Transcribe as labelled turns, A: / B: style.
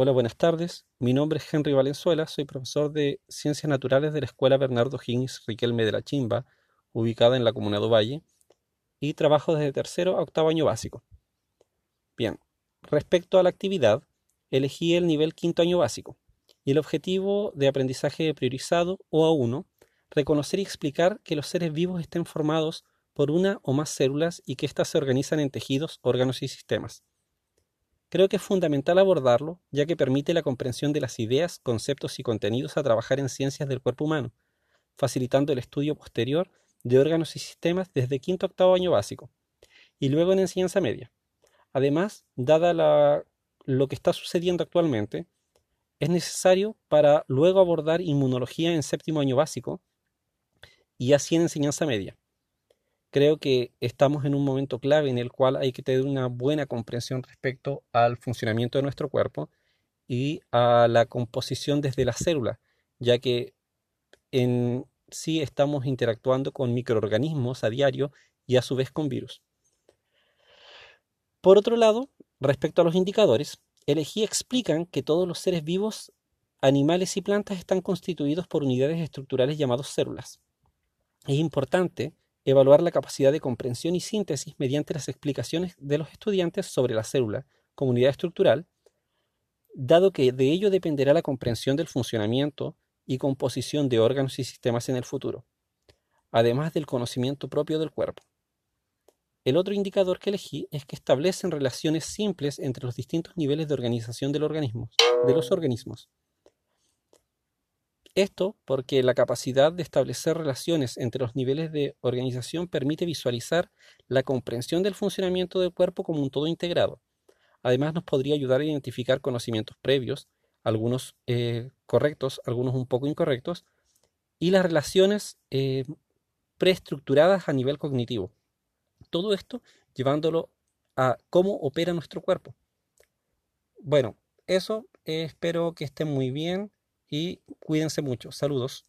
A: Hola, buenas tardes. Mi nombre es Henry Valenzuela, soy profesor de Ciencias Naturales de la Escuela Bernardo Higgins Riquelme de la Chimba, ubicada en la comuna de Ovalle, y trabajo desde tercero a octavo año básico. Bien, respecto a la actividad, elegí el nivel quinto año básico y el objetivo de aprendizaje priorizado o A1, reconocer y explicar que los seres vivos estén formados por una o más células y que éstas se organizan en tejidos, órganos y sistemas. Creo que es fundamental abordarlo, ya que permite la comprensión de las ideas, conceptos y contenidos a trabajar en ciencias del cuerpo humano, facilitando el estudio posterior de órganos y sistemas desde quinto octavo año básico, y luego en enseñanza media. Además, dada la, lo que está sucediendo actualmente, es necesario para luego abordar inmunología en séptimo año básico y así en enseñanza media. Creo que estamos en un momento clave en el cual hay que tener una buena comprensión respecto al funcionamiento de nuestro cuerpo y a la composición desde la célula, ya que en sí estamos interactuando con microorganismos a diario y a su vez con virus. Por otro lado, respecto a los indicadores, elegí explican que todos los seres vivos, animales y plantas están constituidos por unidades estructurales llamadas células. Es importante evaluar la capacidad de comprensión y síntesis mediante las explicaciones de los estudiantes sobre la célula como unidad estructural, dado que de ello dependerá la comprensión del funcionamiento y composición de órganos y sistemas en el futuro, además del conocimiento propio del cuerpo. El otro indicador que elegí es que establecen relaciones simples entre los distintos niveles de organización de los organismos. Esto porque la capacidad de establecer relaciones entre los niveles de organización permite visualizar la comprensión del funcionamiento del cuerpo como un todo integrado. Además nos podría ayudar a identificar conocimientos previos, algunos eh, correctos, algunos un poco incorrectos, y las relaciones eh, preestructuradas a nivel cognitivo. Todo esto llevándolo a cómo opera nuestro cuerpo. Bueno, eso eh, espero que estén muy bien y cuídense mucho. Saludos.